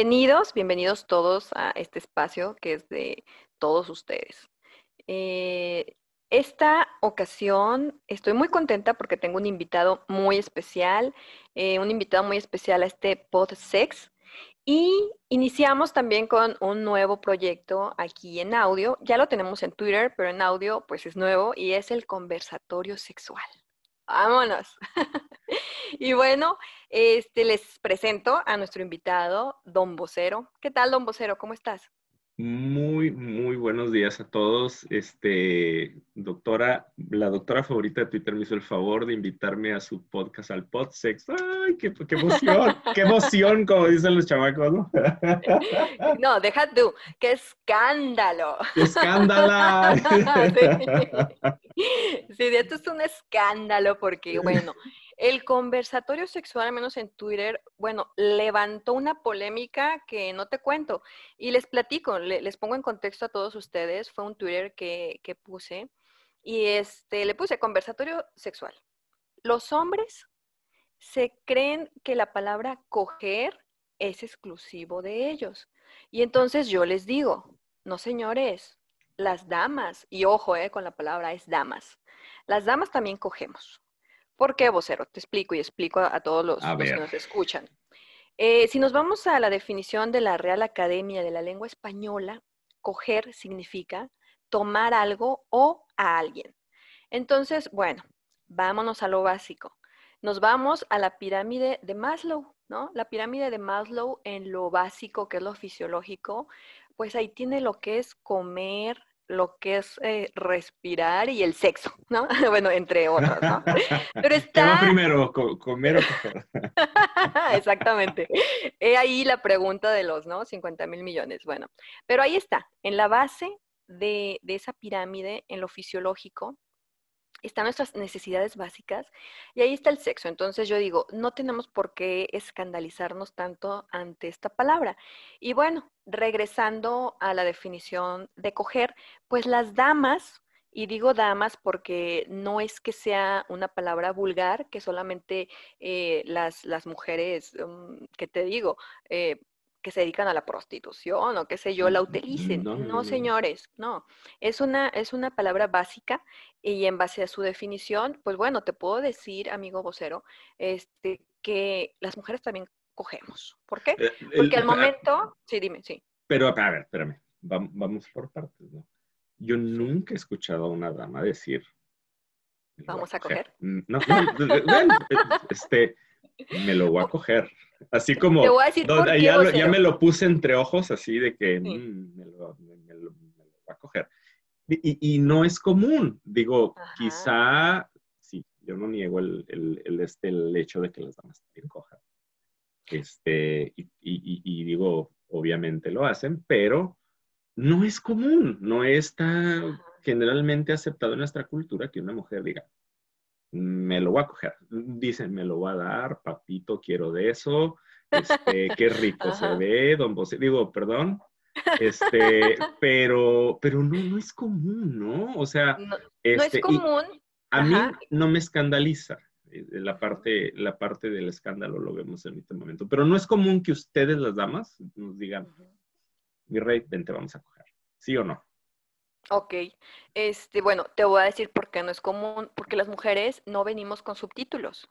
Bienvenidos, bienvenidos todos a este espacio que es de todos ustedes. Eh, esta ocasión estoy muy contenta porque tengo un invitado muy especial, eh, un invitado muy especial a este PodSex. Y iniciamos también con un nuevo proyecto aquí en audio. Ya lo tenemos en Twitter, pero en audio pues es nuevo y es el conversatorio sexual. Vámonos. y bueno, este, les presento a nuestro invitado, Don Vocero. ¿Qué tal, Don Vocero? ¿Cómo estás? Muy, muy buenos días a todos. Este, doctora, la doctora favorita de Twitter me hizo el favor de invitarme a su podcast, al Podsex. ¡Ay, qué, qué emoción! ¡Qué emoción, como dicen los chamacos, ¿no? no, deja tú. ¡Qué escándalo! ¡Qué escándalo! sí. sí, esto es un escándalo porque, bueno, el conversatorio sexual, al menos en Twitter, bueno, levantó una polémica que no te cuento. Y les platico, les pongo en contexto a todos ustedes. Fue un Twitter que, que puse y este, le puse conversatorio sexual. Los hombres se creen que la palabra coger es exclusivo de ellos. Y entonces yo les digo, no señores, las damas, y ojo eh, con la palabra es damas, las damas también cogemos. ¿Por qué, vocero? Te explico y explico a, todos los, que nos escuchan. Eh, si nos vamos a la definición de la Real Academia de la Lengua Española, coger significa tomar algo o a alguien. Entonces, bueno, vámonos a lo básico. Nos vamos a la pirámide de Maslow, ¿no? La pirámide de Maslow en lo básico, que es lo fisiológico, pues ahí tiene lo que es comer, lo que es eh, respirar y el sexo, ¿no? bueno, entre otros, ¿no? Pero está... ¿Qué primero, comer o coger? Exactamente. He ahí la pregunta de los, ¿no? 50 mil millones. Bueno, pero ahí está, en la base de, de esa pirámide, en lo fisiológico, están nuestras necesidades básicas y ahí está el sexo. Entonces yo digo, no tenemos por qué escandalizarnos tanto ante esta palabra. Y bueno, regresando a la definición de coger, pues las damas, y digo damas porque no es que sea una palabra vulgar, que solamente eh, las, las, mujeres, um, que te digo, eh, que se dedican a la prostitución o qué sé yo, la utilicen. No, señores, no. Es una, es una palabra básica y en base a su definición, pues bueno, te puedo decir, amigo vocero, este, que las mujeres también cogemos. ¿Por qué? Eh, Porque al momento, sí, dime, sí. Pero, a ver, espérame, vamos por partes, ¿no? Yo nunca he escuchado a una dama decir... ¿Vamos a coger? Mm, no, no, bueno, este, me lo voy a coger. Así como, ya, me lo puse entre ojos, así de que mm, me, lo, voy a coger. Y, no es común, digo, quizá, sí, yo no niego el, el, este, el hecho de que las damas también cojan. Este, y, y, digo, obviamente lo hacen, pero no es común, no está generalmente aceptado en nuestra cultura que una mujer diga, me lo voy a coger. Dicen, me lo va a dar, papito, quiero de eso. Este, qué rico se ve, don José. Digo, perdón. Este, pero, pero no, no es común, ¿no? O sea, no, es este, común. A mí no me escandaliza. Eh, la parte, la parte del escándalo lo vemos en este momento. Pero no es común que ustedes, las damas, nos digan, mi rey, vente, vamos a coger. ¿Sí o no? Ok, este, bueno, te voy a decir por qué no es común, porque las mujeres no venimos con subtítulos.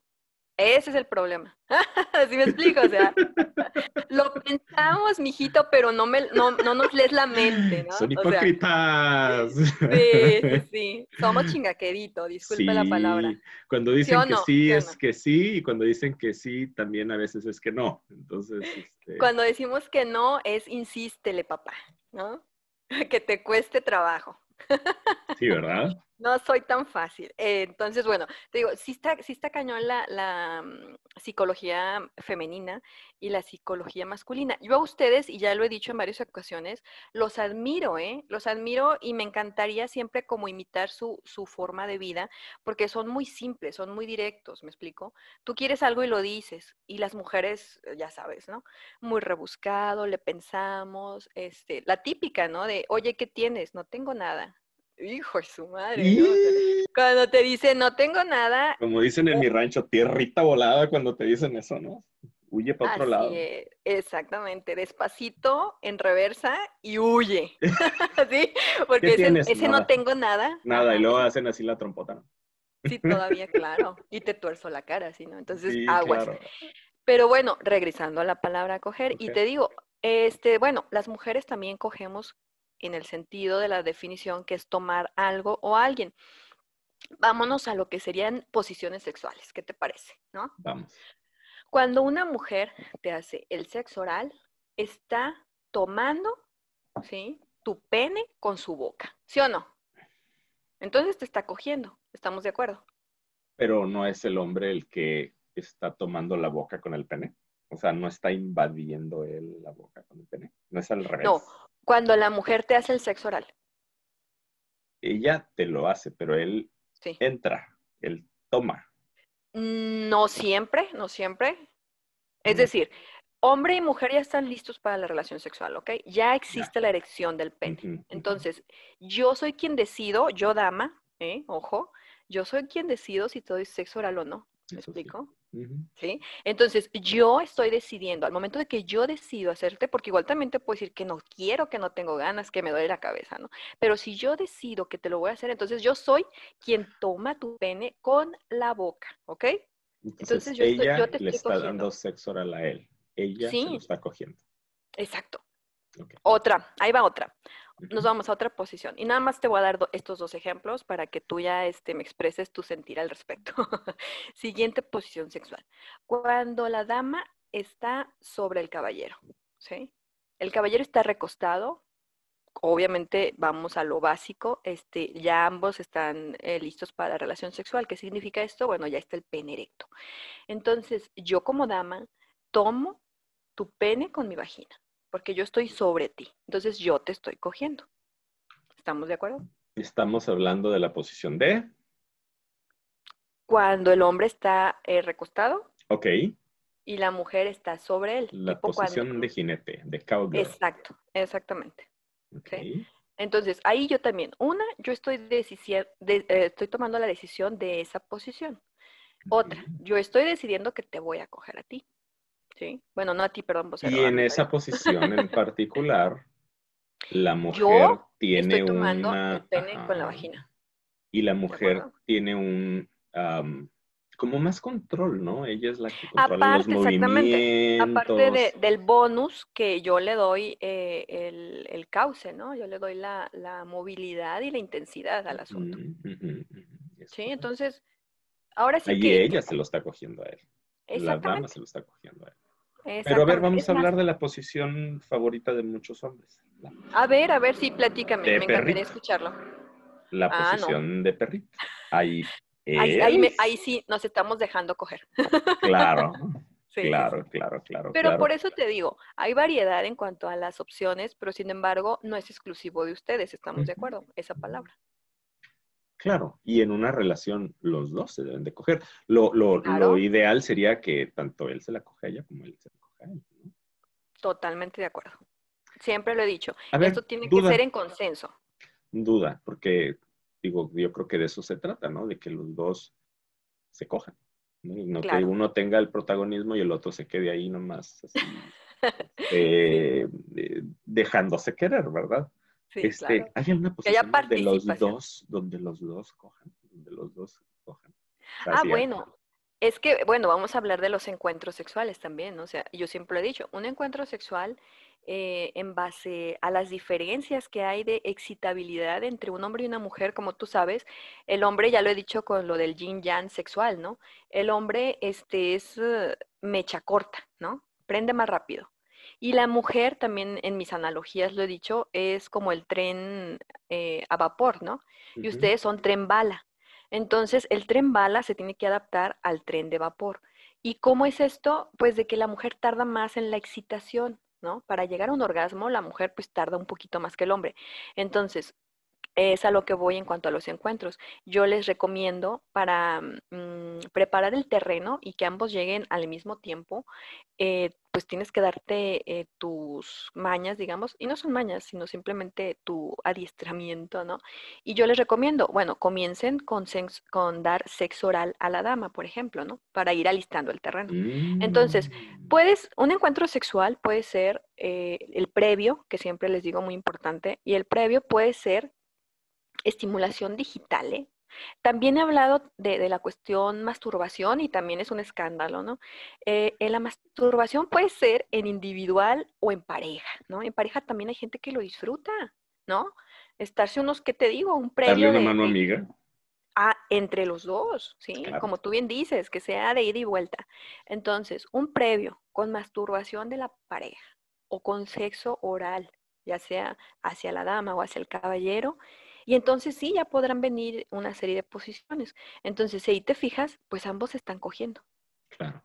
Ese es el problema. Así me explico, o sea, lo pensamos, mijito, pero no, me, no, no nos lees la mente, ¿no? Son hipócritas. sí, sí, sí. Somos chingaquerito, disculpa la palabra. Cuando dicen que sí, es que sí, y cuando dicen que sí, también a veces es que no. Entonces, este... Cuando decimos que no, es insístele, papá, ¿no? que te cueste trabajo. Sí, ¿verdad? No soy tan fácil. Eh, entonces, bueno, te digo, sí está, sí está cañón la, mm, psicología femenina y la psicología masculina. Yo a ustedes, y ya lo he dicho en varias ocasiones, los admiro, ¿eh? Los admiro y me encantaría siempre como imitar su, su forma de vida, porque son muy simples, son muy directos, ¿me explico? Tú quieres algo y lo dices, y las mujeres, eh, ya sabes, ¿no? Muy rebuscado, le pensamos, este, la típica, ¿no? De, oye, ¿qué tienes? No tengo nada Hijo de su madre. Cuando te dicen no tengo nada. Como dicen en mi rancho, tierrita volada cuando te dicen eso, ¿no? Huye para otro lado. exactamente, despacito, en reversa y huye. ¿Sí? Porque ese, no tengo nada. Nada, y luego hacen así la trompota. Sí, todavía, claro. Y te tuerzo la cara, ¿sí? ¿no? Entonces, aguas. Pero bueno, regresando a la palabra coger, y te digo, este, bueno, las mujeres también cogemos en el sentido de la definición que es tomar algo o alguien. Vámonos a lo que serían posiciones sexuales, ¿qué te parece? ¿No? Vamos. Cuando una mujer te hace el sexo oral, está tomando, ¿sí? Tu pene con su boca, ¿sí o no? Entonces te está cogiendo, ¿estamos de acuerdo? Pero no es el hombre el que está tomando la boca con el pene. O sea, no está invadiendo él la boca con el pene. No es al revés. No, cuando la mujer te hace el sexo oral. Ella te lo hace, pero él entra, él toma. No siempre, no siempre. Es decir, hombre y mujer ya están listos para la relación sexual, ¿ok? Ya existe la erección del pene. Entonces, yo soy quien decido, yo dama, ¿eh? ojo, yo soy quien decido si te doy sexo oral o no. ¿Me explico? Sí. Entonces, yo estoy decidiendo, al momento de que yo decido hacerte, porque igual también te puedo decir que no quiero, que no tengo ganas, que me duele la cabeza, ¿no? Pero si yo decido que te lo voy a hacer, entonces yo soy quien toma tu pene con la boca, ¿ok? Entonces, yo, ella te le está dando sexo oral a él. Ella se lo está cogiendo. Exacto. Otra, ahí va otra nos vamos a otra posición. Y nada más te voy a dar estos dos ejemplos para que tú ya este, me expreses tu sentir al respecto. Siguiente posición sexual. Cuando la dama está sobre el caballero, ¿sí? El caballero está recostado. Obviamente vamos a lo básico, este, ya ambos están eh, listos para la relación sexual. ¿Qué significa esto? Bueno, ya está el pene erecto. Entonces, yo como dama tomo tu pene con mi vagina porque yo estoy sobre ti. Entonces yo te estoy cogiendo. ¿Estamos de acuerdo? Estamos hablando de la posición de... Cuando el hombre está eh, recostado. Ok. Y la mujer está sobre él. La posición de jinete, de cowgirl. Exacto, exactamente. Ok. Entonces, ahí yo también, una, yo estoy, de, eh, estoy tomando la decisión de esa posición. Otra, yo estoy decidiendo que te voy a coger a ti. Sí. Bueno, no a ti, perdón. Vos y en esa posición en particular, la mujer tiene estoy tomando el pene con la vagina. Y la mujer tiene un... como más control, ¿no? Ella es la que controla los movimientos. Aparte del bonus que yo le doy eh, el, cauce, ¿no? Yo le doy la, movilidad y la intensidad al asunto. sí, entonces, ahora sí Ahí ella se lo está cogiendo a él. La dama se lo está cogiendo a él. Pero a ver, vamos a hablar de la posición favorita de muchos hombres. A ver, a ver, sí, platícame, me encantaría escucharlo. La ah, posición de perrito. Ahí, ahí, sí nos estamos dejando coger. Claro, claro, claro, claro. Pero por eso te digo, hay variedad en cuanto a las opciones, pero sin embargo no es exclusivo de ustedes, ¿estamos de acuerdo? Esa palabra. Claro, y en una relación los dos se deben de coger. Lo, lo, ideal sería que tanto él se la coge a ella como él se la coge a él. Totalmente de acuerdo. Siempre lo he dicho. Esto tiene que ser en consenso. Duda, porque digo, yo creo que de eso se trata, ¿no? De que los dos se cojan. No, que uno tenga el protagonismo y el otro se quede ahí nomás, así, eh, dejándose querer, ¿verdad? Este, ¿Hay una posición donde los dos, donde los dos cojan? Donde los dos cojan. ah, bueno. Es que, bueno, vamos a hablar de los encuentros sexuales también, O sea, yo siempre he dicho, un encuentro sexual eh, en base a las diferencias que hay de excitabilidad entre un hombre y una mujer, como tú sabes, el hombre, ya lo he dicho con lo del yin yang sexual, ¿no? El hombre este, es uh, mecha corta, ¿no? Prende más rápido. Y la mujer, también en mis analogías lo he dicho, es como el tren eh, a vapor, ¿no? Y ustedes son tren bala. Entonces, el tren bala se tiene que adaptar al tren de vapor. ¿Y cómo es esto? Pues de que la mujer tarda más en la excitación, ¿no? Para llegar a un orgasmo, la mujer pues tarda un poquito más que el hombre. Entonces, es a lo que voy en cuanto a los encuentros. Yo les recomiendo para mm, preparar el terreno y que ambos lleguen al mismo tiempo, eh, pues tienes que darte eh, tus mañas, digamos, y no son mañas, sino simplemente tu adiestramiento, ¿no? Y yo les recomiendo, bueno, comiencen con, con dar sexo oral a la dama, por ejemplo, ¿no? Para ir alistando el terreno. Entonces, Mm. puedes, un encuentro sexual puede ser eh, el previo, que siempre les digo muy importante, y el previo puede ser estimulación digital, ¿eh? También he hablado de, la cuestión masturbación y también es un escándalo, ¿no? Eh, la masturbación puede ser en individual o en pareja, ¿no? En pareja también hay gente que lo disfruta, ¿no? Estarse unos, ¿qué te digo? Un previo Darle una mano amiga. Ah, entre los dos, ¿sí? Como tú bien dices, que sea de ida y vuelta. Entonces, un previo con masturbación de la pareja o con sexo oral, ya sea hacia la dama o hacia el caballero, y entonces sí, ya podrán venir una serie de posiciones. Entonces, si ahí te fijas, pues ambos están cogiendo. Claro.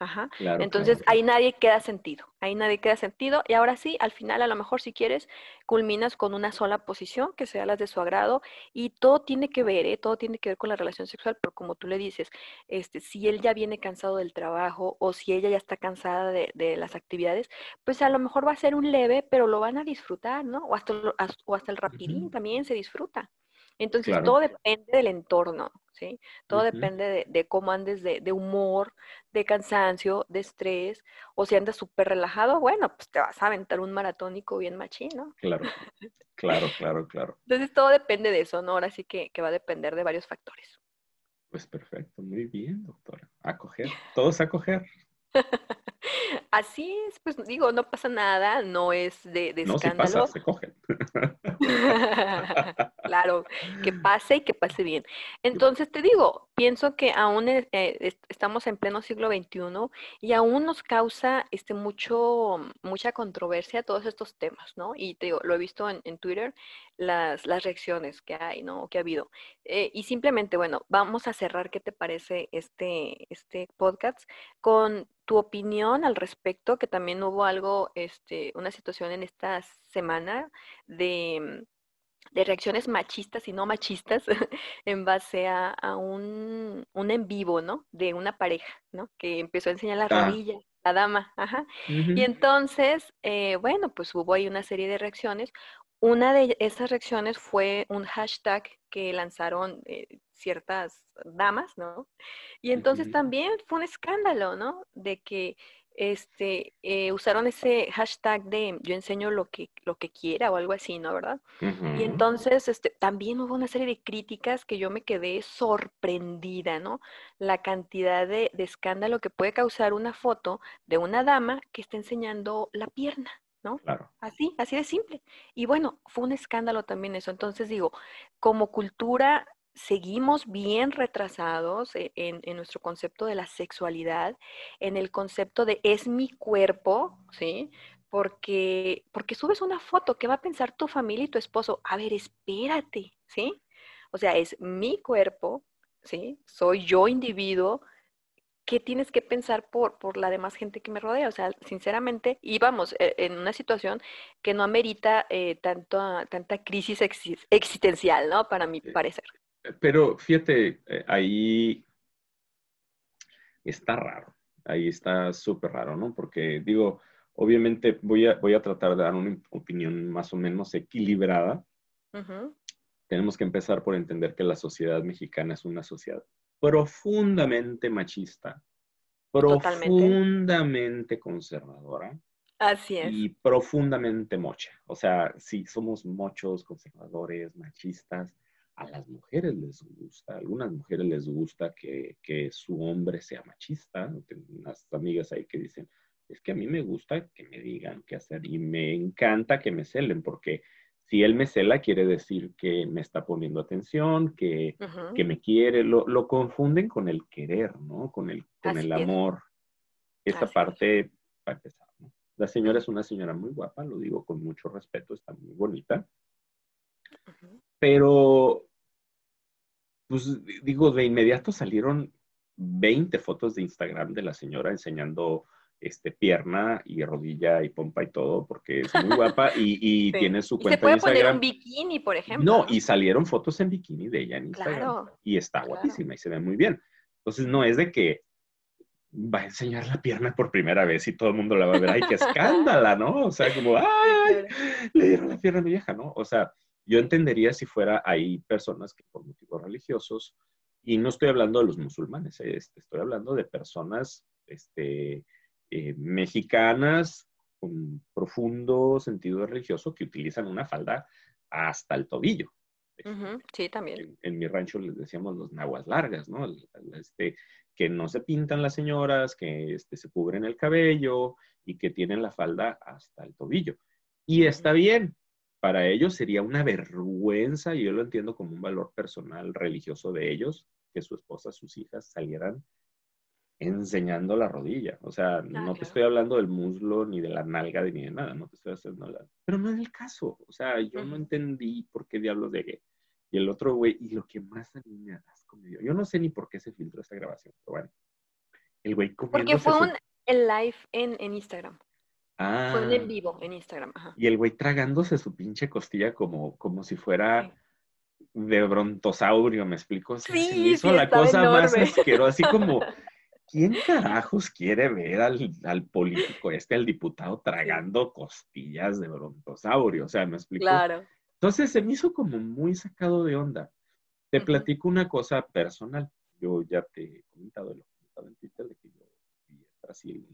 Ajá. Entonces ahí nadie queda sentido, ahí nadie queda sentido y ahora sí, al final a lo mejor si quieres, culminas con una sola posición que sea las de su agrado y todo tiene que ver, ¿eh? todo tiene que ver con la relación sexual, pero como tú le dices, este, si él ya viene cansado del trabajo o si ella ya está cansada de, las actividades, pues a lo mejor va a ser un leve, pero lo van a disfrutar, ¿no? O hasta, o hasta el rapidín también se disfruta. Entonces, todo depende del entorno, ¿sí? Todo depende de, cómo andes de, humor, de cansancio, de estrés, o si andas súper relajado, bueno, pues te vas a aventar un maratónico bien machín, ¿no? Claro, claro, claro, claro. Entonces, todo depende de eso, ¿no? Ahora sí que, que va a depender de varios factores. Pues perfecto, muy bien, doctora. A coger, todos a coger. Así es, pues digo, no pasa nada, no es de, de no, escándalo. Si pasa, se cogen. claro, que pase y que pase bien. Entonces te digo, pienso que aún eh, estamos en pleno siglo XXI y aún nos causa este mucho, mucha controversia todos estos temas, ¿no? Y te digo, lo he visto en, Twitter, las, las, reacciones que hay, ¿no? Que ha habido. Eh, y simplemente, bueno, vamos a cerrar, ¿qué te parece este, este podcast? Con tu opinión al respecto, que también hubo algo, este, una situación en esta semana de, de reacciones machistas y no machistas en base a, un, un, en vivo, ¿no? De una pareja, ¿no? Que empezó a enseñar la ah. rodilla, la dama, ajá. Y entonces, eh, bueno, pues hubo ahí una serie de reacciones. Una de esas reacciones fue un hashtag que lanzaron eh, ciertas damas, ¿no? Y entonces también fue un escándalo, ¿no? De que este, eh, usaron ese hashtag de yo enseño lo que, lo que quiera o algo así, ¿no? ¿Verdad? Y entonces este, también hubo una serie de críticas que yo me quedé sorprendida, ¿no? La cantidad de, de escándalo que puede causar una foto de una dama que está enseñando la pierna, ¿no? Claro. Así, así de simple. Y bueno, fue un escándalo también eso. Entonces digo, como cultura seguimos bien retrasados e, en, nuestro concepto de la sexualidad, en el concepto de es mi cuerpo, ¿sí? Porque, porque subes una foto, ¿qué va a pensar tu familia y tu esposo? A ver, espérate, ¿sí? O sea, es mi cuerpo, ¿sí? Soy yo individuo, ¿qué tienes que pensar por, por la demás gente que me rodea? O sea, sinceramente, y vamos, e, en una situación que no amerita eh, tanto, tanta crisis existencial, ¿no? Para mi parecer. Pero fíjate, eh, ahí está raro, ahí está súper raro, ¿no? Porque digo, obviamente voy a, voy a tratar de dar una opinión más o menos equilibrada. Tenemos que empezar por entender que la sociedad mexicana es una sociedad profundamente machista, profundamente conservadora. Así es. Y profundamente mocha. O sea, sí, somos mochos, conservadores, machistas a las mujeres les gusta, a algunas mujeres les gusta que, su hombre sea machista. Tengo unas amigas ahí que dicen, es que a mí me gusta que me digan qué hacer y me encanta que me celen, porque si él me cela quiere decir que me está poniendo atención, que, me quiere, lo, confunden con el querer, ¿no? Con el, con el amor. Esa parte, para empezar, ¿no? La señora es una señora muy guapa, lo digo con mucho respeto, está muy bonita. Pero pues digo, de inmediato salieron 20 fotos de Instagram de la señora enseñando este, pierna y rodilla y pompa y todo, porque es muy guapa y, tiene su cuenta se puede poner un bikini, por ejemplo. No, y salieron fotos en bikini de ella en Instagram. y está guapísima y se ve muy bien. Entonces, no es de que va a enseñar la pierna por primera vez y todo el mundo la va a ver, ay, qué escándala, ¿no? O sea, como, ay, le dieron la pierna a mi vieja, ¿no? O sea, yo entendería si fuera ahí personas que por motivos religiosos, y no estoy hablando de los musulmanes, este, estoy hablando de personas este, eh, mexicanas con profundo sentido religioso que utilizan una falda hasta el tobillo. Sí, también. En, mi rancho les decíamos los naguas largas, ¿no? Este, que no se pintan las señoras, que este, se cubren el cabello y que tienen la falda hasta el tobillo. Y está bien, para ellos sería una vergüenza, y yo lo entiendo como un valor personal religioso de ellos, que su esposa, sus hijas salieran enseñando la rodilla. O sea, ah, no te estoy hablando del muslo, ni de la nalga, ni de nada, no te estoy haciendo la... Pero no es el caso. O sea, yo no entendí por qué diablos llegué. Y el otro güey, y lo que más a mí me asco yo no sé ni por qué se filtró esta grabación, pero bueno. El güey Porque fue un el live en, en Instagram. Ah. Fue en vivo en Instagram. Ajá. Y el güey tragándose su pinche costilla como, como si fuera de brontosaurio, ¿me explico? Sí, se hizo la cosa más asquerosa, así como, ¿quién carajos quiere ver al, político este, al diputado, tragando costillas de brontosaurio? O sea, ¿me explico? Claro. Entonces se me hizo como muy sacado de onda. Te platico una cosa personal. Yo ya te he comentado, lo he comentado en Twitter, de que yo viví en Brasil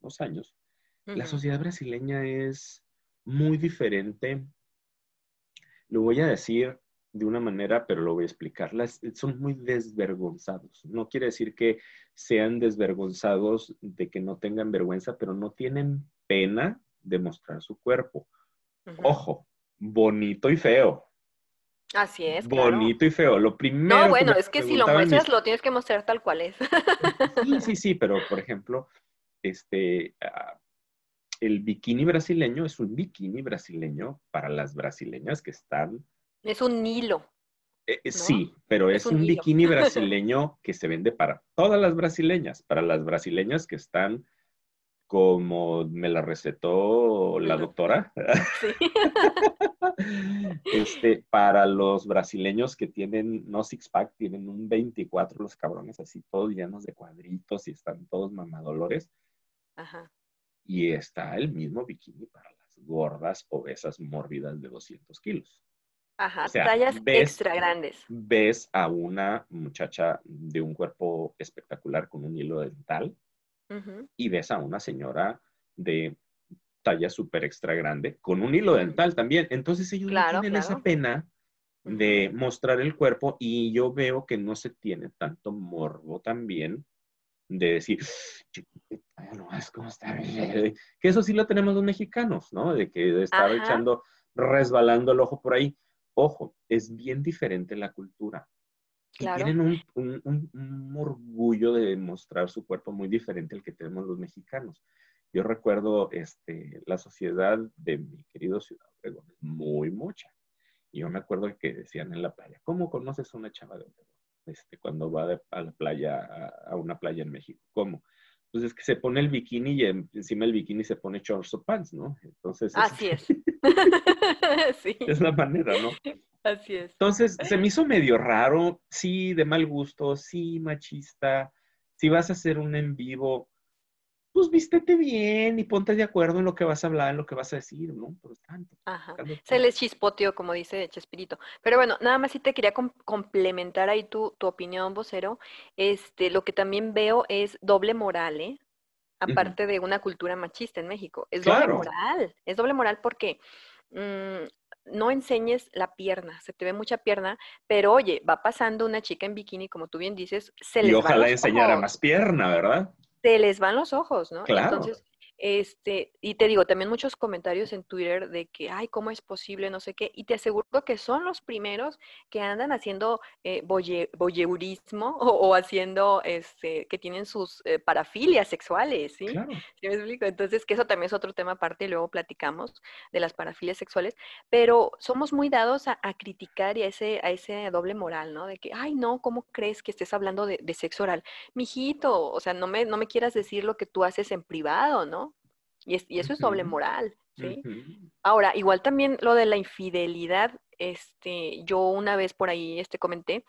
unos años. La sociedad brasileña es muy diferente. Lo voy a decir de una manera, pero lo voy a explicar. Las, son muy desvergonzados. No quiere decir que sean desvergonzados de que no tengan vergüenza, pero no tienen pena de mostrar su cuerpo. Ojo, bonito y feo. Así es. Bonito y feo. Lo primero. No, bueno, es que si lo muestras, lo tienes que mostrar tal cual es. sí, sí, sí, pero por ejemplo, este, ah, el bikini brasileño es un bikini brasileño para las brasileñas que están es un hilo. Eh, eh, sí, pero es, un, bikini brasileño que se vende para todas las brasileñas, para las brasileñas que están como me la recetó la doctora. Sí. este, para los brasileños que tienen, no six pack, tienen un 24 los cabrones así, todos llenos de cuadritos y están todos mamadolores. Ajá. Y está el mismo bikini para las gordas, obesas, mórbidas de 200 kilos. Ajá, tallas extra grandes. Ves a una muchacha de un cuerpo espectacular con un hilo dental y ves a una señora de talla súper extra grande con un hilo dental también. Entonces ellos tienen esa pena de mostrar el cuerpo y yo veo que no se tiene tanto morbo también de decir, no, es como estar... Que eso sí lo tenemos los mexicanos, ¿no? De que estar echando, resbalando el ojo por ahí. Ojo, es bien diferente la cultura. tienen un, orgullo de mostrar su cuerpo muy diferente al que tenemos los mexicanos. Yo recuerdo este, la sociedad de mi querido Ciudad Obregón, muy mucha. Y yo me acuerdo que decían en la playa, ¿cómo conoces a una chava de Obregón? Este, cuando va a la playa, a, una playa en México. ¿Cómo? Pues es que se pone el bikini y encima del bikini se pone shorts o pants, ¿no? Entonces. Así es. sí. Es la manera, ¿no? Así es. Entonces, se me hizo medio raro, sí, de mal gusto, sí, machista. Si vas a hacer un en vivo, pues vístete bien y ponte de acuerdo en lo que vas a hablar, en lo que vas a decir, ¿no? Por tanto. Ajá. Se les chispoteó, como dice Chespirito. Pero bueno, nada más sí te quería complementar ahí tu, tu opinión, vocero. Este, lo que también veo es doble moral, ¿eh? Aparte de una cultura machista en México. Es doble moral. Es doble moral porque mm, no enseñes la pierna, se te ve mucha pierna, pero oye, va pasando una chica en bikini, como tú bien dices, se les Y ojalá enseñara más pierna, ¿verdad? Se les van los ojos, ¿no? Claro. Entonces, este, y te digo, también muchos comentarios en Twitter de que, ay, ¿cómo es posible? No sé qué. Y te aseguro que son los primeros que andan haciendo eh, boyeurismo o, haciendo, este, que tienen sus eh, parafilias sexuales, ¿sí? ¿Sí me explico? Entonces, que eso también es otro tema aparte y luego platicamos de las parafilias sexuales. Pero somos muy dados a, criticar y a ese, a ese doble moral, ¿no? De que, ay, no, ¿cómo crees que estés hablando de, de sexo oral? Mijito, o sea, no me, no me quieras decir lo que tú haces en privado, ¿no? Y, eso es doble moral, ¿sí? Ahora, igual también lo de la infidelidad, este, yo una vez por ahí este, comenté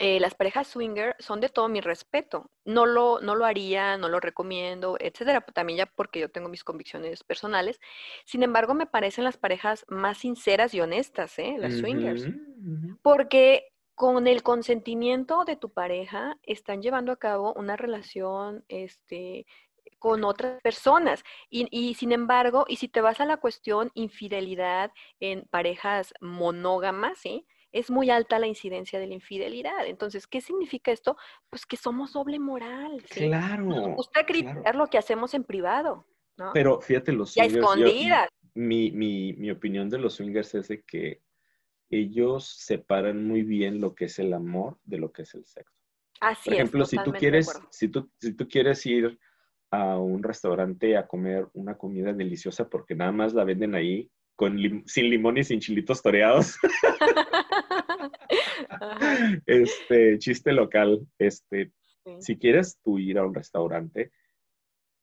eh, las parejas swinger son de todo mi respeto. No lo, no lo haría, no lo recomiendo, etcétera. También ya porque yo tengo mis convicciones personales. Sin embargo, me parecen las parejas más sinceras y honestas, ¿eh? las swingers. Porque con el consentimiento de tu pareja están llevando a cabo una relación este, con otras personas. Y, y, sin embargo, y si te vas a la cuestión infidelidad en parejas monógamas, ¿sí? es muy alta la incidencia de la infidelidad. Entonces, ¿qué significa esto? Pues que somos doble moral. Claro. Nos gusta criticar lo que hacemos en privado. ¿no? Pero fíjate, los swingers. escondidas. mi, mi, mi opinión de los swingers es de que ellos separan muy bien lo que es el amor de lo que es el sexo. Así Por ejemplo, si tú quieres, si tú, si tú quieres ir a un restaurante a comer una comida deliciosa porque nada más la venden ahí con sin limón y sin chilitos toreados. este, chiste local. Este, si quieres tú ir a un restaurante,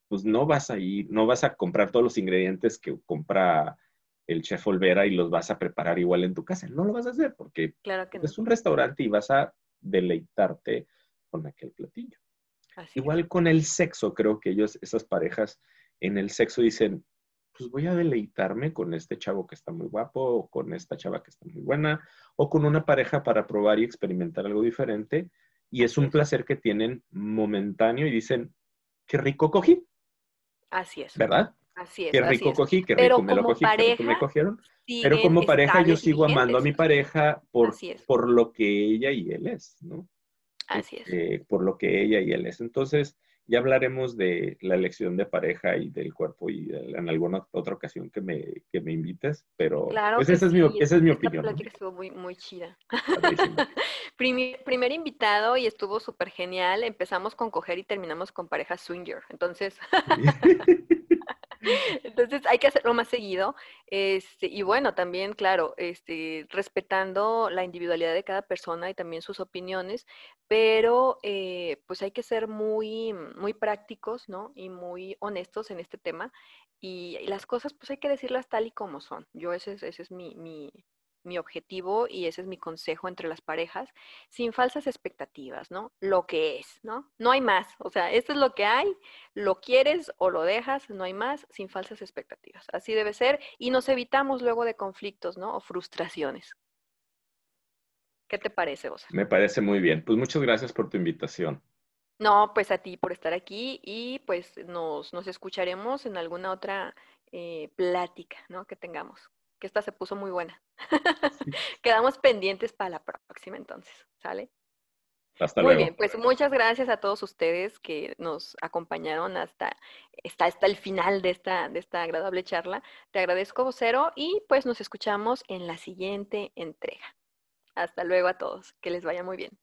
pues no vas a ir, no vas a comprar todos los ingredientes que compra el chef Olvera y los vas a preparar igual en tu casa. No lo vas a hacer porque es un restaurante y vas a deleitarte con aquel platillo. Igual con el sexo, creo que ellos, esas parejas en el sexo dicen, pues voy a deleitarme con este chavo que está muy guapo, o con esta chava que está muy buena, o con una pareja para probar y experimentar algo diferente. Y es un placer que tienen momentáneo y dicen, qué rico cogí. Así es. ¿Verdad? Así es. Qué rico cogí, qué rico me lo cogí, qué rico me cogieron. Pero como pareja yo sigo amando a mi pareja por, por lo que ella y él es, ¿no? Así es. Este, por lo que ella y él es. Entonces, ya hablaremos de la elección de pareja y del cuerpo y en alguna otra ocasión que me, que me invites, pero claro pues esa, es mi, esa es mi opinión. La estuvo muy, muy chida. primer, primer, invitado y estuvo súper genial. Empezamos con coger y terminamos con pareja swinger. Entonces... Entonces hay que hacerlo más seguido. Este, y bueno, también, claro, este, respetando la individualidad de cada persona y también sus opiniones, pero eh, pues hay que ser muy, muy prácticos, ¿no? Y muy honestos en este tema. Y, las cosas, pues hay que decirlas tal y como son. Yo ese es, ese es mi, mi, mi objetivo y ese es mi consejo entre las parejas, sin falsas expectativas, ¿no? Lo que es, ¿no? No hay más, o sea, esto es lo que hay, lo quieres o lo dejas, no hay más, sin falsas expectativas. Así debe ser y nos evitamos luego de conflictos, ¿no? O frustraciones. ¿Qué te parece, vos? Me parece muy bien. Pues muchas gracias por tu invitación. No, pues a ti por estar aquí y pues nos, nos escucharemos en alguna otra eh, plática, ¿no? Que tengamos que esta se puso muy buena. Quedamos pendientes para la próxima entonces, ¿sale? Hasta muy bien, pues muchas gracias a todos ustedes que nos acompañaron hasta, hasta, el final de esta, de esta agradable charla. Te agradezco, vocero, y pues nos escuchamos en la siguiente entrega. Hasta luego a todos, que les vaya muy bien.